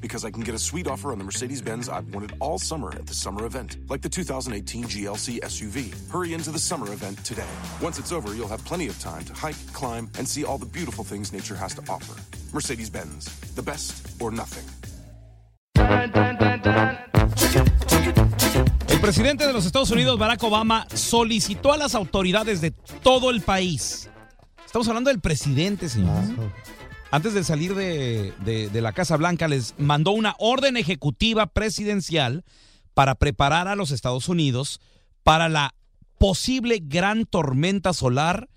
Because I can get a sweet offer on the Mercedes Benz I've wanted all summer at the summer event, like the 2018 GLC SUV. Hurry into the summer event today. Once it's over, you'll have plenty of time to hike, climb, and see all the beautiful things nature has to offer. Mercedes Benz, the best or nothing. El presidente de los Estados Unidos, Barack Obama, solicitó a las autoridades de todo el país. Estamos hablando del presidente, señor. Ah, Antes de salir de, de- de la Casa Blanca, les mandó una orden ejecutiva presidencial para preparar a los Estados Unidos para la posible gran tormenta solar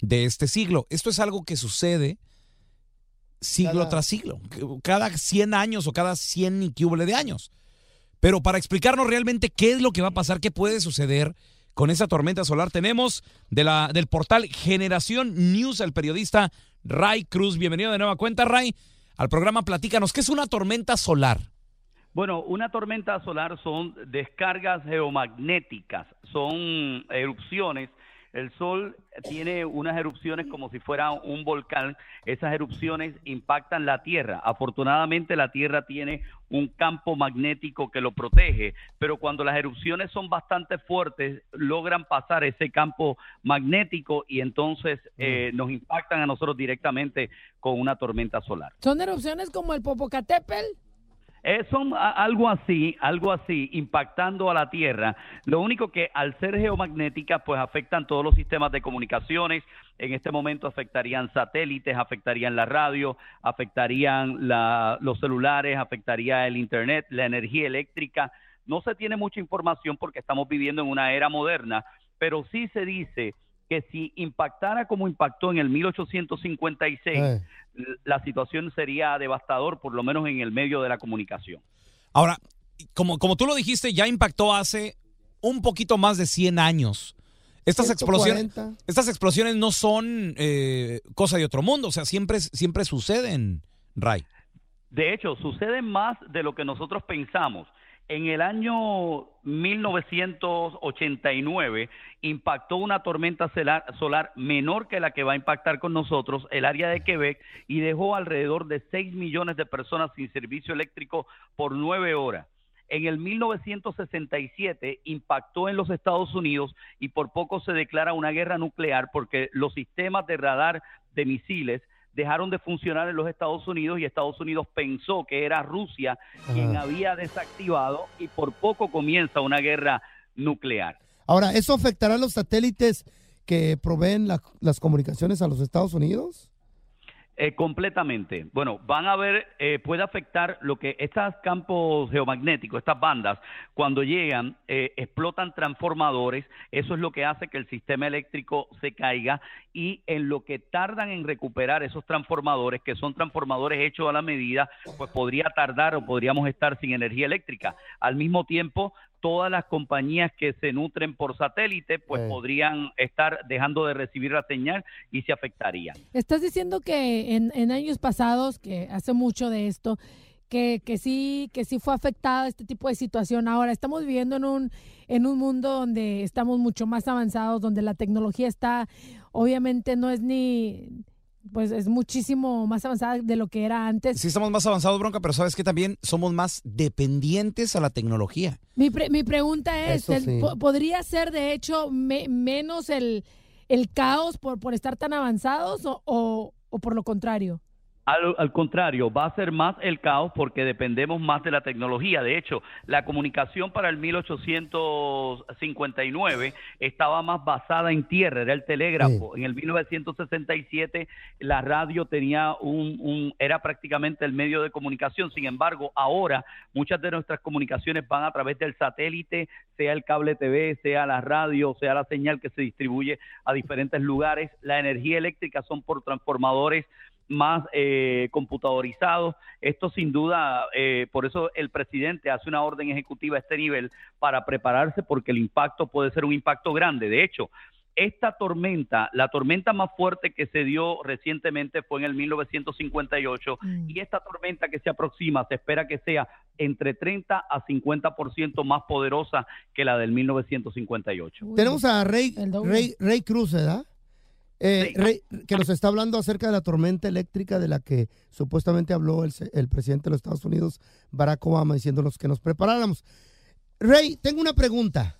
de este siglo. Esto es algo que sucede siglo Cada- tras siglo, cada 100 años o cada 100 y de años. Pero para explicarnos realmente qué es lo que va a pasar, qué puede suceder con esa tormenta solar, tenemos de la, del portal Generación News al periodista Ray Cruz. Bienvenido de nueva cuenta, Ray, al programa Platícanos. ¿Qué es una tormenta solar? Bueno, una tormenta solar son descargas geomagnéticas, son erupciones. El Sol tiene unas erupciones como si fuera un volcán. Esas erupciones impactan la Tierra. Afortunadamente la Tierra tiene un campo magnético que lo protege, pero cuando las erupciones son bastante fuertes, logran pasar ese campo magnético y entonces eh, nos impactan a nosotros directamente con una tormenta solar. Son erupciones como el Popocatépetl. Eh, son algo así, algo así, impactando a la Tierra. Lo único que al ser geomagnéticas, pues afectan todos los sistemas de comunicaciones. En este momento afectarían satélites, afectarían la radio, afectarían los celulares, afectaría el Internet, la energía eléctrica. No se tiene mucha información porque estamos viviendo en una era moderna, pero sí se dice que si impactara como impactó en el 1856, Eh. la situación sería devastador, por lo menos en el medio de la comunicación. Ahora, como, como tú lo dijiste, ya impactó hace un poquito más de 100 años. Estas explosiones, 140. estas explosiones no son eh, cosa de otro mundo, o sea, siempre, siempre suceden, Ray. De hecho, sucede más de lo que nosotros pensamos. En el año 1989 impactó una tormenta solar, menor que la que va a impactar con nosotros el área de Quebec y dejó alrededor de 6 millones de personas sin servicio eléctrico por nueve horas. En el 1967 impactó en los Estados Unidos y por poco se declara una guerra nuclear porque los sistemas de radar de misiles dejaron de funcionar en los Estados Unidos y Estados Unidos pensó que era Rusia quien había desactivado y por poco comienza una guerra nuclear. Ahora, ¿eso afectará a los satélites que proveen la- las comunicaciones a los Estados Unidos? Eh, completamente. Bueno, van a ver, eh, puede afectar lo que estos campos geomagnéticos, estas bandas, cuando llegan, eh, explotan transformadores, eso es lo que hace que el sistema eléctrico se caiga y en lo que tardan en recuperar esos transformadores, que son transformadores hechos a la medida, pues podría tardar o podríamos estar sin energía eléctrica. Al mismo tiempo, todas las compañías que se nutren por satélite, pues Sí. podrían estar dejando de recibir la señal y se afectarían. Estás diciendo que en, en años pasados, que hace mucho de esto, que, que sí, que sí fue afectada este tipo de situación. Ahora estamos viviendo en un, en un mundo donde estamos mucho más avanzados, donde la tecnología está, obviamente no es ni, pues es muchísimo más avanzada de lo que era antes. Sí, estamos más avanzados, Bronca, pero sabes que también somos más dependientes a la tecnología. Mi, pre- mi pregunta es, Eso ¿el- sí. po- ¿podría ser de hecho me- menos el, el caos por, por estar tan avanzados o, o- o por lo contrario? Al, al contrario, va a ser más el caos porque dependemos más de la tecnología. De hecho, la comunicación para el 1859 estaba más basada en tierra, era el telégrafo. En el 1967 la radio tenía un, un- era prácticamente el medio de comunicación. Sin embargo, ahora muchas de nuestras comunicaciones van a través del satélite, sea el cable TV, sea la radio, sea la señal que se distribuye a diferentes lugares. La energía eléctrica son por transformadores más eh, computadorizados. Esto sin duda, eh, por eso el presidente hace una orden ejecutiva a este nivel para prepararse porque el impacto puede ser un impacto grande. De hecho, esta tormenta, la tormenta más fuerte que se dio recientemente fue en el 1958 Mm. y esta tormenta que se aproxima se espera que sea entre 30 a 50% más poderosa que la del 1958. Uy, Tenemos a Rey. Rey, Rey Cruz, ¿verdad? Eh, Sí. Rey, que nos está hablando acerca de la tormenta eléctrica de la que supuestamente habló el, el presidente de los Estados Unidos, Barack Obama, diciéndonos que nos preparáramos. Rey, tengo una pregunta.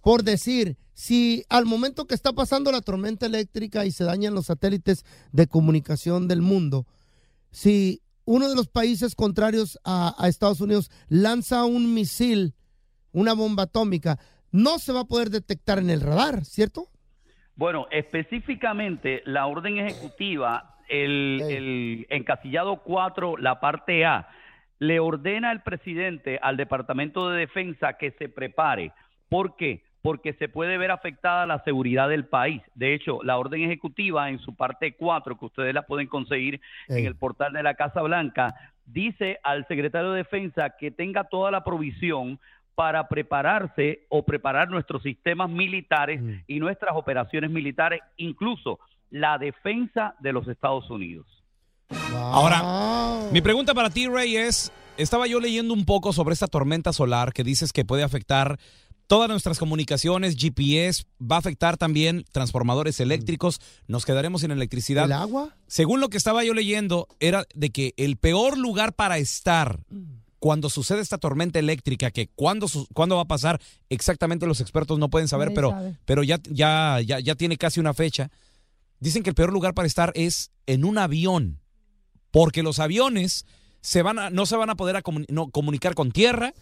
Por decir, si al momento que está pasando la tormenta eléctrica y se dañan los satélites de comunicación del mundo, si uno de los países contrarios a, a Estados Unidos lanza un misil, una bomba atómica, no se va a poder detectar en el radar, ¿cierto? Bueno, específicamente la orden ejecutiva, el, encasillado 4, la parte A, le ordena al presidente al Departamento de Defensa que se prepare. ¿Por qué? Porque se puede ver afectada la seguridad del país. De hecho, la orden ejecutiva en su parte 4, que ustedes la pueden conseguir en el portal de la Casa Blanca, dice al secretario de Defensa que tenga toda la provisión para prepararse o preparar nuestros sistemas militares Mm. y nuestras operaciones militares, incluso la defensa de los Estados Unidos. Ahora. Mi pregunta para ti, Ray, es, estaba yo leyendo un poco sobre esta tormenta solar que dices que puede afectar todas nuestras comunicaciones, GPS, va a afectar también transformadores eléctricos, nos quedaremos sin electricidad. ¿El agua? Según lo que estaba yo leyendo, era de que el peor lugar para estar cuando sucede esta tormenta eléctrica, que cuándo, cuándo va a pasar, exactamente los expertos no pueden saber, Nadie pero, sabe. pero ya, ya, ya, ya tiene casi una fecha. Dicen que el peor lugar para estar es en un avión, porque los aviones se van a, no se van a poder a comuni- no, comunicar con tierra.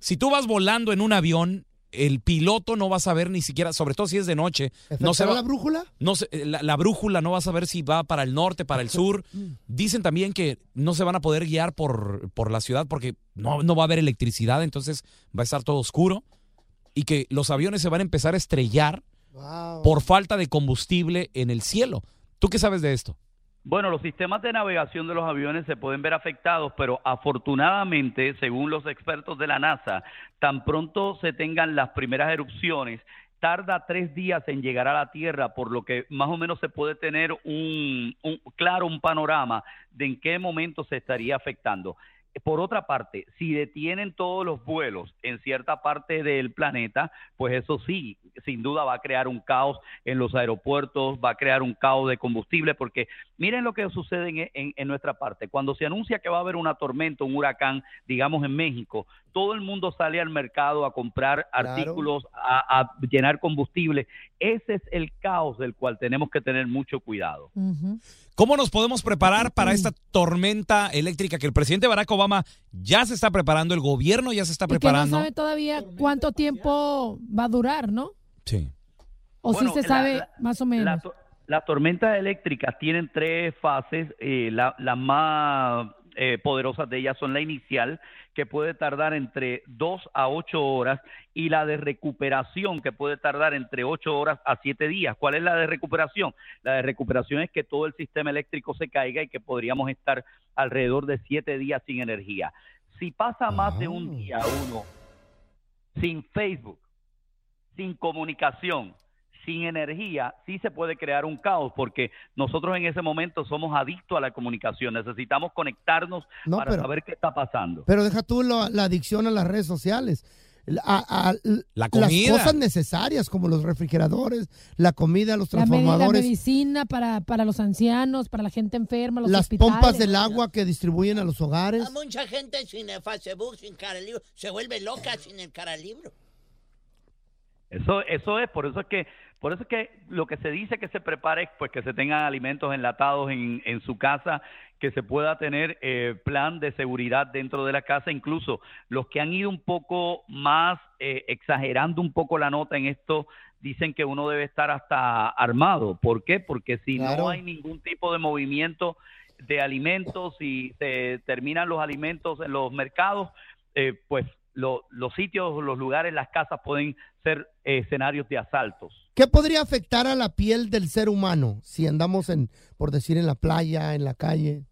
Si tú vas volando en un avión, el piloto no va a saber ni siquiera, sobre todo si es de noche, no se ¿Afectará va, la brújula? no se- la, la brújula no va a saber si va para el norte, para el sur. Dicen también que no se van a poder guiar por, por la ciudad porque no, no va a haber electricidad, entonces va a estar todo oscuro. Y que los aviones se van a empezar a estrellar Wow. por falta de combustible en el cielo. ¿Tú qué sabes de esto? Bueno, los sistemas de navegación de los aviones se pueden ver afectados, pero afortunadamente, según los expertos de la NASA, tan pronto se tengan las primeras erupciones, tarda tres días en llegar a la Tierra, por lo que más o menos se puede tener un, un- claro un panorama de en qué momento se estaría afectando. Por otra parte, si detienen todos los vuelos en cierta parte del planeta, pues eso sí, sin duda va a crear un caos en los aeropuertos, va a crear un caos de combustible, porque miren lo que sucede en, en- en nuestra parte. Cuando se anuncia que va a haber una tormenta, un huracán, digamos en México, todo el mundo sale al mercado a comprar Claro. artículos, a, a llenar combustible. Ese es el caos del cual tenemos que tener mucho cuidado. ¿Cómo nos podemos preparar para esta tormenta eléctrica que el presidente Barack Obama ya se está preparando, el gobierno ya se está Y que no preparando? sabe todavía cuánto tiempo va a durar, ¿no? Sí. O Bueno, sí se la- sabe la- más o La menos. to- Las tormentas eléctricas tienen tres fases. eh, la- las más eh, poderosas de ellas son la inicial, que puede tardar entre dos a ocho horas, y la de recuperación, que puede tardar entre ocho horas a siete días. ¿Cuál es la de recuperación? La de recuperación es que todo el sistema eléctrico se caiga y que podríamos estar alrededor de siete días sin energía. Si pasa más de un Ah. día uno sin Facebook, sin comunicación, sin energía, sí se puede crear un caos porque nosotros en ese momento somos adictos a la comunicación, necesitamos conectarnos No, para pero- saber qué está pasando. Pero deja tú la, la adicción a las redes sociales. a- a- La las comida. cosas necesarias como los refrigeradores, la comida, los La, medi- la transformadores, medicina para, para los ancianos, para la gente enferma, los las hospitales. pompas del agua que distribuyen a los hogares. A mucha gente sin el Facebook, sin cara libro, se vuelve loca sin el cara libro. Eso, eso es, por eso es que, por eso es que lo que se dice que se prepare, pues que se tengan alimentos enlatados en, en su casa, que se pueda tener eh, plan de seguridad dentro de la casa, incluso los que han ido un poco más eh, exagerando un poco la nota en esto, dicen que uno debe estar hasta armado. ¿Por qué? Porque si Claro. no hay ningún tipo de movimiento de alimentos y se terminan los alimentos en los mercados, eh, pues lo- los sitios, los lugares, las casas pueden ser eh, escenarios de asaltos. ¿Qué podría afectar a la piel del ser humano si andamos en, por decir, en la playa, en la calle?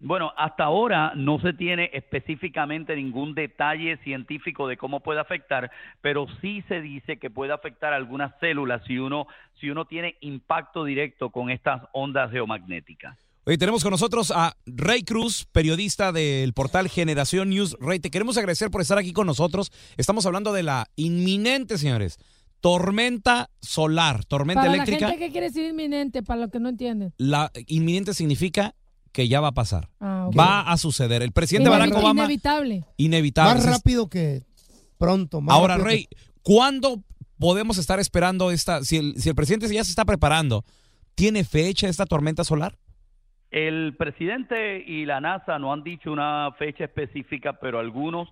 Bueno, hasta ahora no se tiene específicamente ningún detalle científico de cómo puede afectar, pero sí se dice que puede afectar algunas células si uno si uno tiene impacto directo con estas ondas geomagnéticas. Hoy tenemos con nosotros a Rey Cruz, periodista del portal Generación News. Rey, te queremos agradecer por estar aquí con nosotros. Estamos hablando de la inminente, señores, tormenta solar, tormenta Para eléctrica. la gente, ¿qué quiere decir inminente? Para los que no entienden. La inminente significa que ya va a pasar. Ah, ok. Va a suceder. El presidente Barack Inevit- Obama, Inevitable. inevitable. Más rápido que pronto. más Ahora, Rey, que- ¿cuándo podemos estar esperando esta? Si el, si el presidente ya se está preparando, ¿tiene fecha esta tormenta solar? El presidente y la NASA no han dicho una fecha específica, pero algunos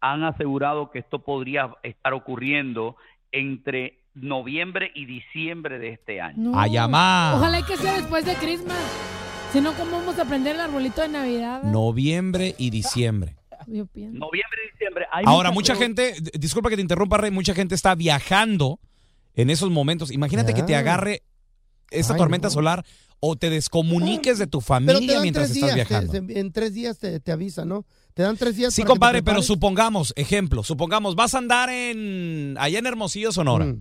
han asegurado que esto podría estar ocurriendo entre noviembre y diciembre de este año. No. A llamar. Ojalá y que sea después de Christmas. Si no, ¿cómo vamos a prender el arbolito de Navidad? Noviembre y diciembre. Yo pienso. Noviembre y diciembre. Hay Ahora, mucha gente, disculpa que te interrumpa, Rey, mucha gente está viajando en esos momentos. Imagínate que te Ya. agarre esta Ay, tormenta no. solar o te descomuniques de tu Pero te familia mientras estás días, te- viajando. en tres días te, te avisan, ¿no? Te dan tres días Sí, para que te compadre, pero supongamos, ejemplo, supongamos, vas a andar en allá en Hermosillo, Sonora, Mm.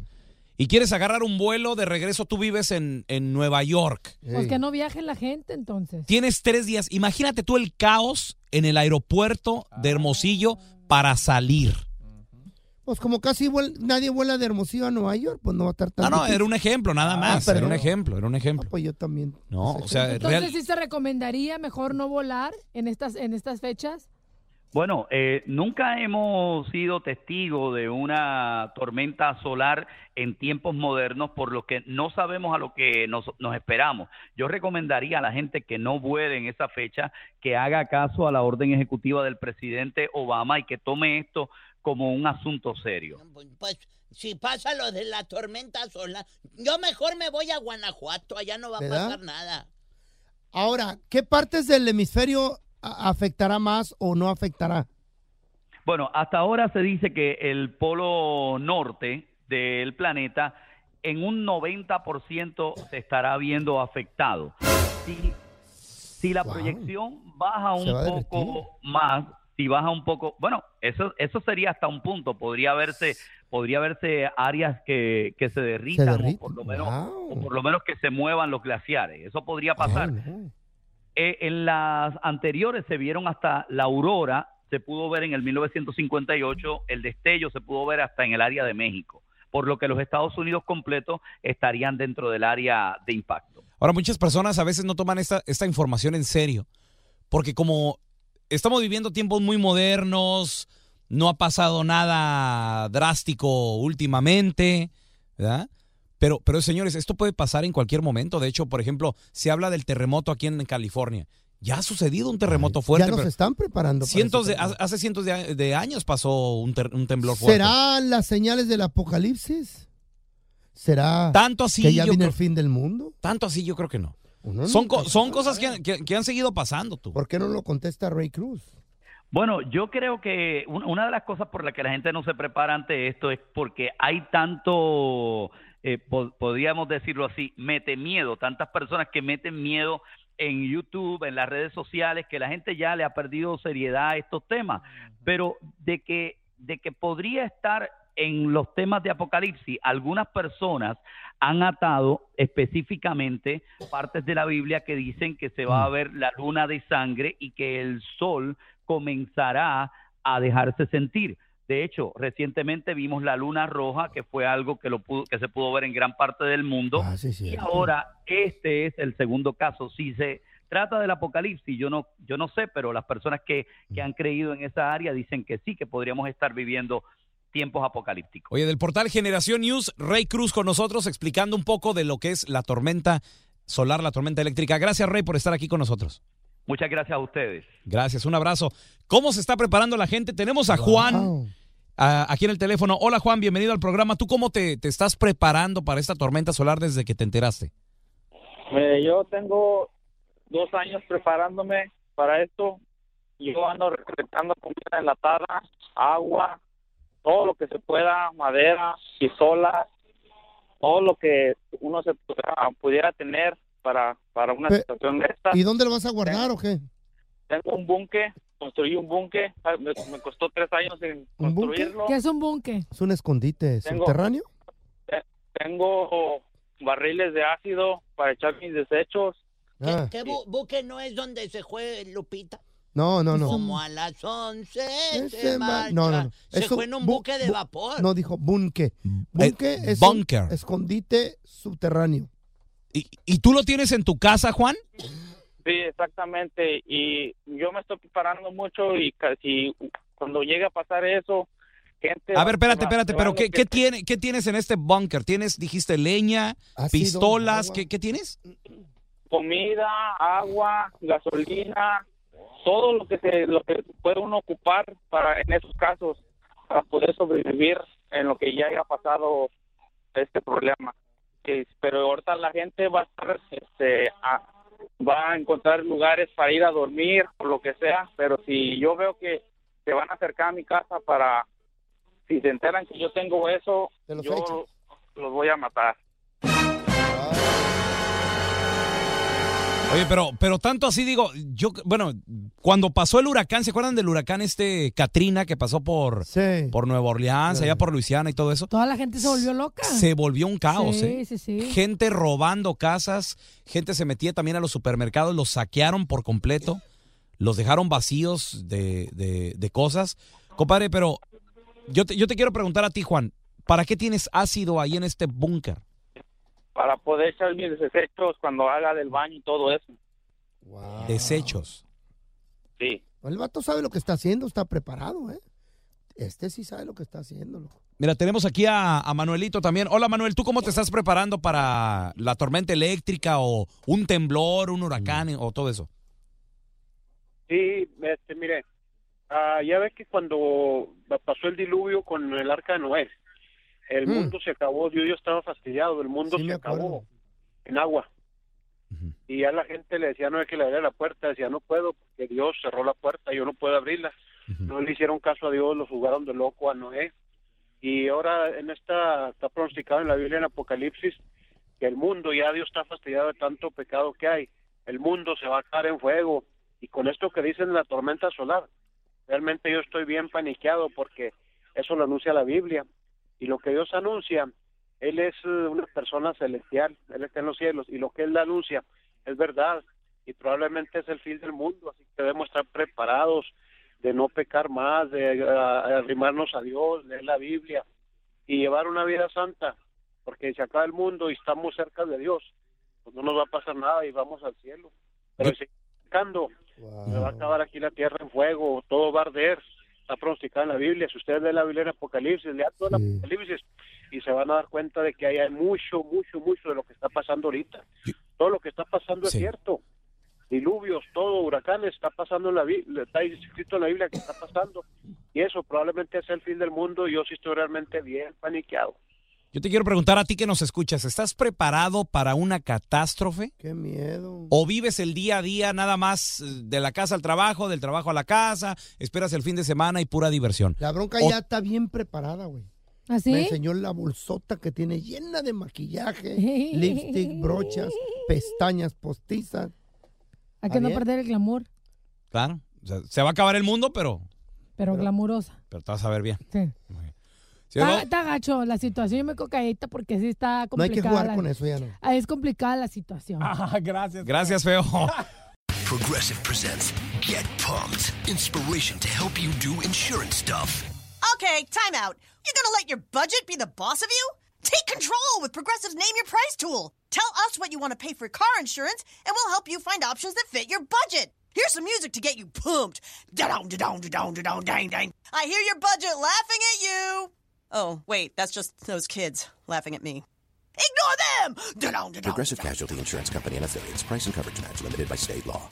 y quieres agarrar un vuelo de regreso, tú vives en, en Nueva York. Pues Ey. que no viaje la gente entonces. Tienes tres días. Imagínate tú el caos en el aeropuerto de Hermosillo para salir. Pues como casi vuel- nadie vuela de Hermosillo a Nueva York, pues no va a estar tan No, no, difícil. era un ejemplo, nada Ah, más. Era un ejemplo, era un Ah, ejemplo. pues yo también. No, o sea. Entonces real- sí se recomendaría mejor no volar en estas en estas fechas. Bueno, eh, nunca hemos sido testigos de una tormenta solar en tiempos modernos, por lo que no sabemos a lo que nos, nos esperamos. Yo recomendaría a la gente que no vuele en esa fecha, que haga caso a la orden ejecutiva del presidente Obama y que tome esto como un asunto serio. Pues, pues, si pasa lo de la tormenta solar, yo mejor me voy a Guanajuato, allá no va a pasar nada. Ahora, ¿qué partes del hemisferio afectará más o no afectará? Bueno, hasta ahora se dice que el polo norte del planeta en un 90% se estará viendo afectado. Si, si la Wow. proyección baja un poco más, si baja un poco, bueno, eso eso sería hasta un punto, podría verse podría verse áreas que, que se derritan o derriten. por lo menos Wow. o por lo menos que se muevan los glaciares. Eso podría pasar. Eh, en las anteriores se vieron hasta la aurora, se pudo ver en el 1958, el destello se pudo ver hasta en el área de México, por lo que los Estados Unidos completos estarían dentro del área de impacto. Ahora, muchas personas a veces no toman esta, esta información en serio, porque como estamos viviendo tiempos muy modernos, no ha pasado nada drástico últimamente, ¿verdad? Pero, pero señores, esto puede pasar en cualquier momento. De hecho, por ejemplo, se habla del terremoto aquí en California. Ya ha sucedido un terremoto fuerte. ya nos están preparando. para cientos de, ese terremoto. hace cientos de, de años pasó un, ter- un temblor fuerte. ¿Serán las señales del apocalipsis? ¿Será Tanto así, que ya viene creo- el fin del mundo? tanto así yo creo que no. Uno Son, co- son cosas que, han- que- que han seguido pasando tú. ¿Por qué no lo contesta Ray Cruz? Bueno, yo creo que un- una de las cosas por las que la gente no se prepara ante esto es porque hay tanto, eh, po- podríamos decirlo así, mete miedo, tantas personas que meten miedo en YouTube, en las redes sociales, que la gente ya le ha perdido seriedad a estos temas, pero de que, de que podría estar en los temas de Apocalipsis, algunas personas han atado específicamente partes de la Biblia que dicen que se va a ver la luna de sangre y que el sol comenzará a dejarse sentir. De hecho, recientemente vimos la luna roja, que fue algo que, lo pudo, que se pudo ver en gran parte del mundo. Ah, sí, y cierto. ahora este es el segundo caso. Si se trata del apocalipsis, yo no, yo no sé, pero las personas que, que han creído en esa área dicen que sí, que podríamos estar viviendo tiempos apocalípticos. Oye, del portal Generación News, Rey Cruz con nosotros explicando un poco de lo que es la tormenta solar, la tormenta eléctrica. Gracias, Rey, por estar aquí con nosotros. Muchas gracias a ustedes. Gracias, un abrazo. ¿Cómo se está preparando la gente? Tenemos a Juan a- aquí en el teléfono. Hola, Juan, bienvenido al programa. ¿Tú cómo te, te estás preparando para esta tormenta solar desde que te enteraste? Eh, yo tengo dos años preparándome para esto. Yo ando recolectando comida enlatada, agua, todo lo que se pueda, madera, pistolas, todo lo que uno se pudiera, pudiera tener para, para una Pe- situación de esta. ¿Y dónde lo vas a guardar o qué? Tengo un búnker, construí un búnker, ah, me, me costó tres años en ¿Un búnker? construirlo. ¿Qué es un búnker? ¿Es un escondite Tengo- subterráneo? Tengo barriles de ácido para echar mis desechos. ¿Qué, Ah. qué bu- buque no es donde se juega Lupita? No, no, no. Como a las 11 se marcha. no, no, no. Se Es un fue en un bu- buque de vapor. No, dijo bunque. Bunque Eh, es un bunker. escondite subterráneo. ¿Y, y tú lo tienes en tu casa, Juan? Sí, exactamente. Y yo me estoy preparando mucho y casi cuando llegue a pasar eso, gente... A ver, espérate, espérate, pero ¿qué, tiene, ¿qué tienes en este búnker? ¿Tienes, dijiste, leña, pistolas? ¿qué, qué tienes? Comida, agua, gasolina, todo lo que se, lo que puede uno ocupar para en esos casos para poder sobrevivir en lo que ya haya pasado este problema. Eh, pero ahorita la gente va a estar, este, a- va a encontrar lugares para ir a dormir o lo que sea, pero si yo veo que se van a acercar a mi casa para, si se enteran que yo tengo eso, yo los voy a matar. Oye, pero, pero tanto así digo, yo, bueno, cuando pasó el huracán, ¿se acuerdan del huracán este Katrina que pasó por, Sí. por Nueva Orleans, Sí. allá por Luisiana y todo eso? Toda la gente se volvió loca. Se volvió un caos, sí, ¿eh? sí, sí. Gente robando casas, gente se metía también a los supermercados, los saquearon por completo, los dejaron vacíos de, de- de cosas. Compadre, pero yo te, yo te quiero preguntar a ti, Juan, ¿para qué tienes ácido ahí en este búnker? Para poder echar mis desechos cuando haga del baño y todo eso. Wow. Desechos. Sí. El vato sabe lo que está haciendo, está preparado, ¿eh? Este sí sabe lo que está haciendo, loco. Mira, tenemos aquí a, a Manuelito también. Hola Manuel, ¿tú cómo te estás preparando para la tormenta eléctrica o un temblor, un huracán o todo eso? Sí, este, mire, ah, ya ves que cuando pasó el diluvio con el arca de Noé, el Mm. mundo se acabó, Dios yo estaba fastidiado, el mundo Sí, se acabó en agua. Y ya la gente le decía, no es que le abriera la puerta, decía, no puedo, porque Dios cerró la puerta, yo no puedo abrirla. No le hicieron caso a Dios, lo jugaron de loco a Noé. Y ahora en esta, está pronosticado en la Biblia en Apocalipsis, que el mundo, ya Dios está fastidiado de tanto pecado que hay, el mundo se va a caer en fuego. Y con esto que dicen la tormenta solar, realmente yo estoy bien paniqueado porque eso lo anuncia la Biblia. Y lo que Dios anuncia, Él es eh, una persona celestial, Él está en los cielos, y lo que Él anuncia es verdad, y probablemente es el fin del mundo, así que debemos estar preparados de no pecar más, de eh, arrimarnos a Dios, leer la Biblia y llevar una vida santa, porque se acaba el mundo y estamos cerca de Dios, pues no nos va a pasar nada y vamos al cielo. Pero si pecando, se va a acabar aquí la tierra en fuego, todo va a arder. Está pronosticado en la Biblia. Si ustedes leen la Biblia en Apocalipsis, lean todo el Apocalipsis y se van a dar cuenta de que hay mucho, mucho, mucho de lo que está pasando ahorita. Todo lo que está pasando Sí. es cierto. Diluvios, todo, huracanes, está pasando en la Biblia, está escrito en la Biblia que está pasando. Y eso probablemente es el fin del mundo. y Yo sí estoy realmente bien paniqueado. Yo te quiero preguntar a ti que nos escuchas, ¿estás preparado para una catástrofe? Qué miedo. ¿O vives el día a día nada más eh, de la casa al trabajo, del trabajo a la casa, esperas el fin de semana y pura diversión? La bronca O- ya está bien preparada, güey. ¿Así? Me enseñó la bolsota que tiene llena de maquillaje, lipstick, brochas, pestañas postizas. Hay que no perder el glamour, Claro, o sea, se va a acabar el mundo, pero, pero glamurosa. pero te vas a ver bien. Sí. ¿Sí, Está, no? está gacho la situación. Yo me cojo porque sí está No hay que jugar la- con eso, ya no. Ah, Es complicada la situación. gracias. Gracias, feo. Progressive presents Get Pumped. Inspiration to help you do insurance stuff. Okay, time out. You're gonna let your budget be the boss of you? Take control with Progressive's Name Your Price tool. Tell us what you want to pay for car insurance, and we'll help you find options that fit your budget. Here's some music to get you pumped. Da-dong, da-dong, da-dong, da-dong, dang, dang. I hear your budget laughing at you. Oh, wait, that's just those kids laughing at me. Ignore them! Progressive Casualty Insurance Company and affiliates. Price and coverage match limited by state law.